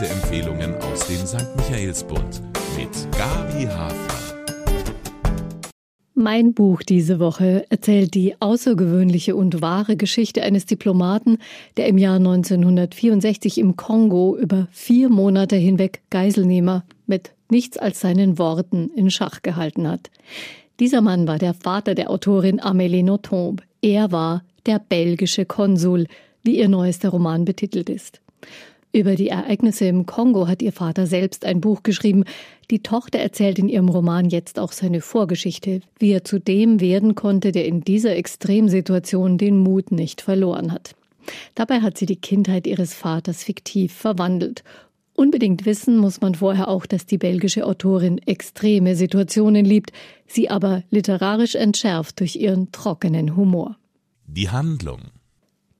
Leseempfehlungen aus dem St. Michaelsbund mit Gabi Hafner. Mein Buch diese Woche erzählt die außergewöhnliche und wahre Geschichte eines Diplomaten, der im Jahr 1964 im Kongo über vier Monate hinweg Geiselnehmer mit nichts als seinen Worten in Schach gehalten hat. Dieser Mann war der Vater der Autorin Amélie Nothomb. Er war der belgische Konsul, wie ihr neuester Roman betitelt ist. Über die Ereignisse im Kongo hat ihr Vater selbst ein Buch geschrieben. Die Tochter erzählt in ihrem Roman jetzt auch seine Vorgeschichte, wie er zu dem werden konnte, der in dieser Extremsituation den Mut nicht verloren hat. Dabei hat sie die Kindheit ihres Vaters fiktiv verwandelt. Unbedingt wissen muss man vorher auch, dass die belgische Autorin extreme Situationen liebt, sie aber literarisch entschärft durch ihren trockenen Humor. Die Handlung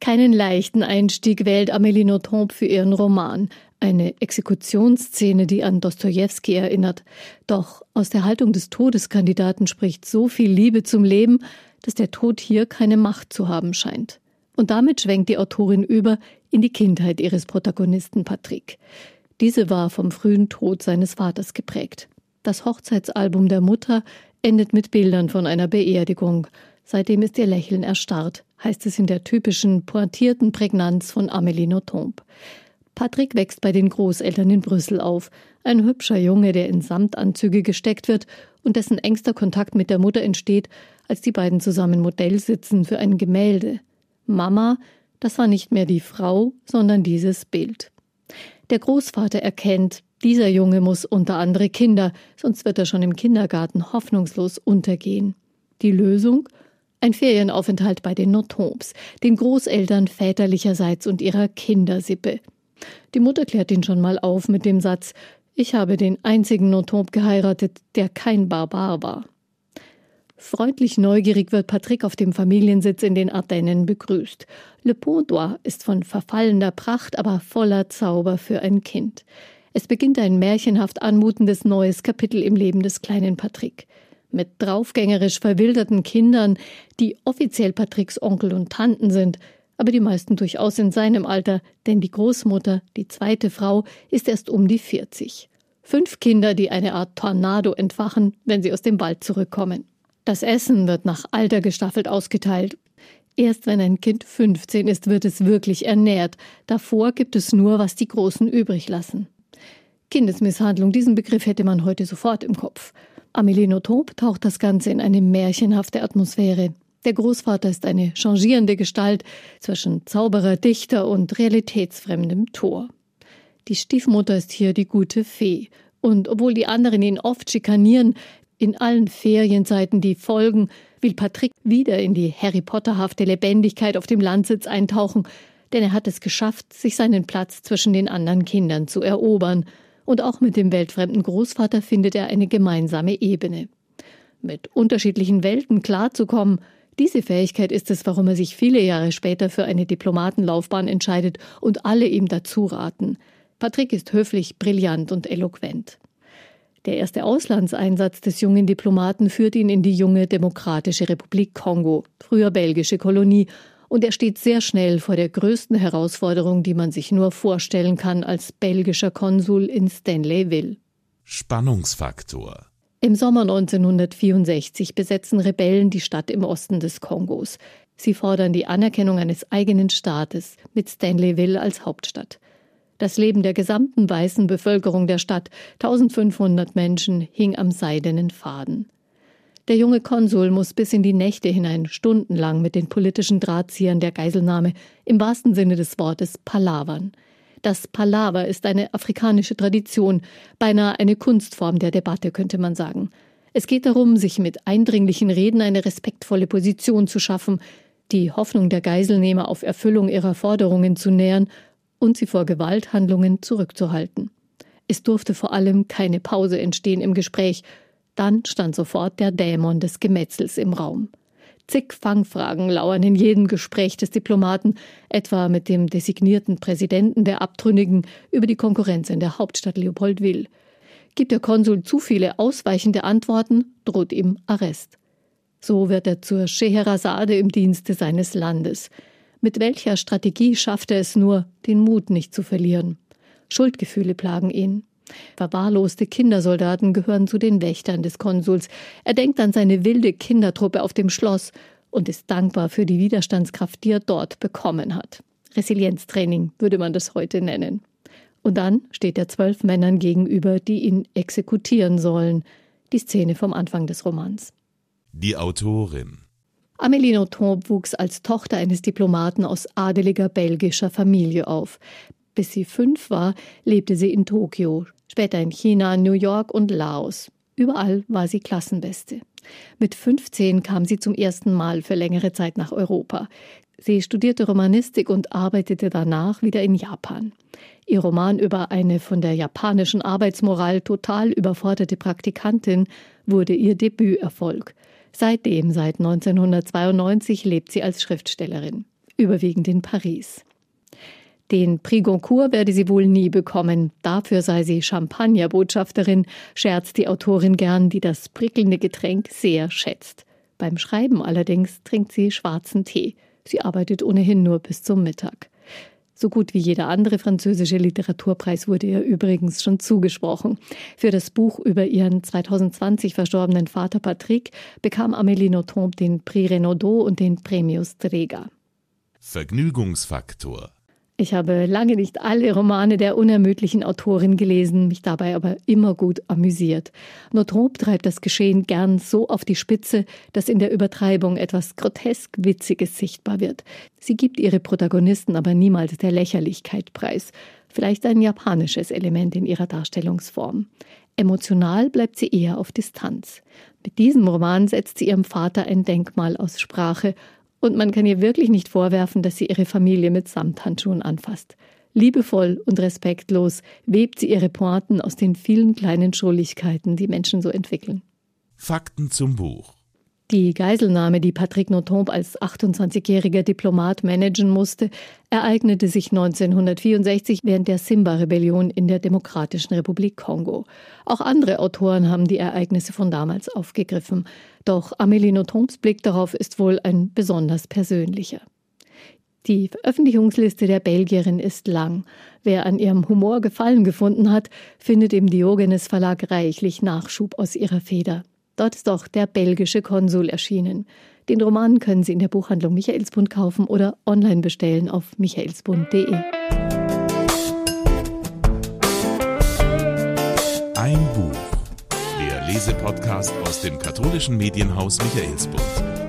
keinen leichten Einstieg wählt Amélie Nothomb für ihren Roman. Eine Exekutionsszene, die an Dostojewski erinnert. Doch aus der Haltung des Todeskandidaten spricht so viel Liebe zum Leben, dass der Tod hier keine Macht zu haben scheint. Und damit schwenkt die Autorin über in die Kindheit ihres Protagonisten Patrick. Diese war vom frühen Tod seines Vaters geprägt. Das Hochzeitsalbum der Mutter endet mit Bildern von einer Beerdigung. Seitdem ist ihr Lächeln erstarrt, heißt es in der typischen pointierten Prägnanz von Amélie Nothomb. Patrick wächst bei den Großeltern in Brüssel auf, ein hübscher Junge, der in Samtanzüge gesteckt wird und dessen engster Kontakt mit der Mutter entsteht, als die beiden zusammen Modell sitzen für ein Gemälde. Mama, das war nicht mehr die Frau, sondern dieses Bild. Der Großvater erkennt, dieser Junge muss unter andere Kinder, sonst wird er schon im Kindergarten hoffnungslos untergehen. Die Lösung? Ein Ferienaufenthalt bei den Nothombs, den Großeltern väterlicherseits und ihrer Kindersippe. Die Mutter klärt ihn schon mal auf mit dem Satz Ich habe den einzigen Nothomb geheiratet, der kein Barbar war. Freundlich neugierig wird Patrick auf dem Familiensitz in den Ardennen begrüßt. Le Pontois ist von verfallener Pracht, aber voller Zauber für ein Kind. Es beginnt ein märchenhaft anmutendes neues Kapitel im Leben des kleinen Patrick mit draufgängerisch verwilderten Kindern, die offiziell Patricks Onkel und Tanten sind, aber die meisten durchaus in seinem Alter, denn die Großmutter, die zweite Frau, ist erst um die 40. Fünf Kinder, die eine Art Tornado entfachen, wenn sie aus dem Wald zurückkommen. Das Essen wird nach Alter gestaffelt ausgeteilt. Erst wenn ein Kind 15 ist, wird es wirklich ernährt. Davor gibt es nur, was die Großen übrig lassen. Kindesmisshandlung, diesen Begriff hätte man heute sofort im Kopf. Amélie Nothomb taucht das Ganze in eine märchenhafte Atmosphäre. Der Großvater ist eine changierende Gestalt zwischen Zauberer, Dichter und realitätsfremdem Tor. Die Stiefmutter ist hier die gute Fee. Und obwohl die anderen ihn oft schikanieren, in allen Ferienzeiten, die folgen, will Patrick wieder in die Harry Potterhafte Lebendigkeit auf dem Landsitz eintauchen, denn er hat es geschafft, sich seinen Platz zwischen den anderen Kindern zu erobern – und auch mit dem weltfremden Großvater findet er eine gemeinsame Ebene. Mit unterschiedlichen Welten klarzukommen, diese Fähigkeit ist es, warum er sich viele Jahre später für eine Diplomatenlaufbahn entscheidet und alle ihm dazu raten. Patrick ist höflich, brillant und eloquent. Der erste Auslandseinsatz des jungen Diplomaten führt ihn in die junge Demokratische Republik Kongo, früher belgische Kolonie, und er steht sehr schnell vor der größten Herausforderung, die man sich nur vorstellen kann als belgischer Konsul in Stanleyville. Spannungsfaktor. Im Sommer 1964 besetzen Rebellen die Stadt im Osten des Kongos. Sie fordern die Anerkennung eines eigenen Staates mit Stanleyville als Hauptstadt. Das Leben der gesamten weißen Bevölkerung der Stadt, 1500 Menschen, hing am seidenen Faden. Der junge Konsul muss bis in die Nächte hinein stundenlang mit den politischen Drahtziehern der Geiselnahme im wahrsten Sinne des Wortes palavern. Das Palaver ist eine afrikanische Tradition, beinahe eine Kunstform der Debatte, könnte man sagen. Es geht darum, sich mit eindringlichen Reden eine respektvolle Position zu schaffen, die Hoffnung der Geiselnehmer auf Erfüllung ihrer Forderungen zu nähern und sie vor Gewalthandlungen zurückzuhalten. Es durfte vor allem keine Pause entstehen im Gespräch, dann stand sofort der Dämon des Gemetzels im Raum. Zig Fangfragen lauern in jedem Gespräch des Diplomaten, etwa mit dem designierten Präsidenten der Abtrünnigen über die Konkurrenz in der Hauptstadt Leopoldville. Gibt der Konsul zu viele ausweichende Antworten, droht ihm Arrest. So wird er zur Scheherazade im Dienste seines Landes. Mit welcher Strategie schafft er es nur, den Mut nicht zu verlieren? Schuldgefühle plagen ihn. Verwahrloste Kindersoldaten gehören zu den Wächtern des Konsuls. Er denkt an seine wilde Kindertruppe auf dem Schloss und ist dankbar für die Widerstandskraft, die er dort bekommen hat. Resilienztraining würde man das heute nennen. Und dann steht er zwölf Männern gegenüber, die ihn exekutieren sollen. Die Szene vom Anfang des Romans. Die Autorin. Amélie Nothomb wuchs als Tochter eines Diplomaten aus adeliger belgischer Familie auf. Bis sie fünf war, lebte sie in Tokio, später in China, New York und Laos. Überall war sie Klassenbeste. Mit 15 kam sie zum ersten Mal für längere Zeit nach Europa. Sie studierte Romanistik und arbeitete danach wieder in Japan. Ihr Roman über eine von der japanischen Arbeitsmoral total überforderte Praktikantin wurde ihr Debüterfolg. Seitdem, seit 1992, lebt sie als Schriftstellerin, überwiegend in Paris. Den Prix Goncourt werde sie wohl nie bekommen. Dafür sei sie Champagnerbotschafterin, scherzt die Autorin gern, die das prickelnde Getränk sehr schätzt. Beim Schreiben allerdings trinkt sie schwarzen Tee. Sie arbeitet ohnehin nur bis zum Mittag. So gut wie jeder andere französische Literaturpreis wurde ihr übrigens schon zugesprochen. Für das Buch über ihren 2020 verstorbenen Vater Patrick bekam Amélie Nothomb den Prix Renaudot und den Premius Träger. Vergnügungsfaktor ich habe lange nicht alle Romane der unermüdlichen Autorin gelesen, mich dabei aber immer gut amüsiert. Notrop treibt das Geschehen gern so auf die Spitze, dass in der Übertreibung etwas grotesk Witziges sichtbar wird. Sie gibt ihre Protagonisten aber niemals der Lächerlichkeit preis. Vielleicht ein japanisches Element in ihrer Darstellungsform. Emotional bleibt sie eher auf Distanz. Mit diesem Roman setzt sie ihrem Vater ein Denkmal aus Sprache und man kann ihr wirklich nicht vorwerfen, dass sie ihre Familie mit Samthandschuhen anfasst. Liebevoll und respektlos webt sie ihre Pointen aus den vielen kleinen Schrulligkeiten, die Menschen so entwickeln. Fakten zum Buch. Die Geiselnahme, die Patrick Nothomb als 28-jähriger Diplomat managen musste, ereignete sich 1964 während der Simba-Rebellion in der Demokratischen Republik Kongo. Auch andere Autoren haben die Ereignisse von damals aufgegriffen. Doch Amélie Nothombs Blick darauf ist wohl ein besonders persönlicher. Die Veröffentlichungsliste der Belgierin ist lang. Wer an ihrem Humor Gefallen gefunden hat, findet im Diogenes Verlag reichlich Nachschub aus ihrer Feder. Dort ist auch der belgische Konsul erschienen. Den Roman können Sie in der Buchhandlung Michaelsbund kaufen oder online bestellen auf michaelsbund.de. Ein Buch. Der Lesepodcast aus dem katholischen Medienhaus Michaelsbund.